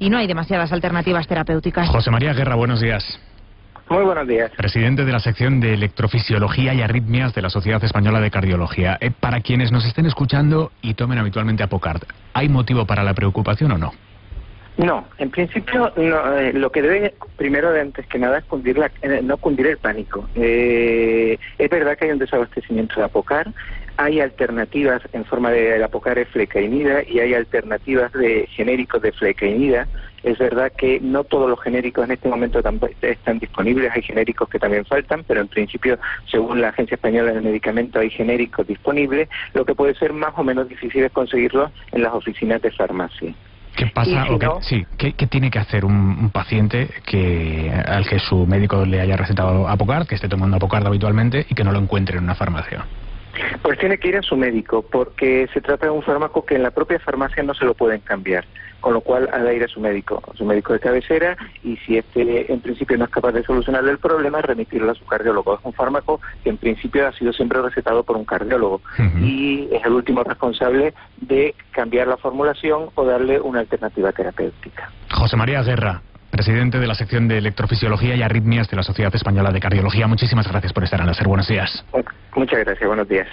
y no hay demasiadas alternativas terapéuticas. José María Guerra, buenos días. Muy buenos días. Presidente de la sección de electrofisiología y arritmias de la Sociedad Española de Cardiología. Eh, para quienes nos estén escuchando y tomen habitualmente Apocard, ¿hay motivo para la preocupación o no? No, en principio no, eh, lo que debe primero de antes que nada es cundir la, eh, no cundir el pánico. Eh, es verdad que hay un desabastecimiento de Apocar, hay alternativas en forma de Apocar es flecainida y hay alternativas de genéricos de flecainida. Es verdad que no todos los genéricos en este momento están disponibles, hay genéricos que también faltan, pero en principio, según la Agencia Española del Medicamento, hay genéricos disponibles. Lo que puede ser más o menos difícil es conseguirlos en las oficinas de farmacia. ¿Qué pasa Y si o qué, sí, ¿qué, qué tiene que hacer un, un paciente que al que su médico le haya recetado Apocard, que esté tomando Apocard habitualmente y que no lo encuentre en una farmacia? Pues tiene que ir a su médico, porque se trata de un fármaco que en la propia farmacia no se lo pueden cambiar, con lo cual ha de ir a su médico, a su médico de cabecera, y si este en principio no es capaz de solucionarle el problema, remitirlo a su cardiólogo. Es un fármaco que en principio ha sido siempre recetado por un cardiólogo y es el último responsable de cambiar la formulación o darle una alternativa terapéutica. José María Guerra, presidente de la sección de electrofisiología y arritmias de la Sociedad Española de Cardiología. Muchísimas gracias por estar en la SER. Buenos días. Muchas gracias, buenos días.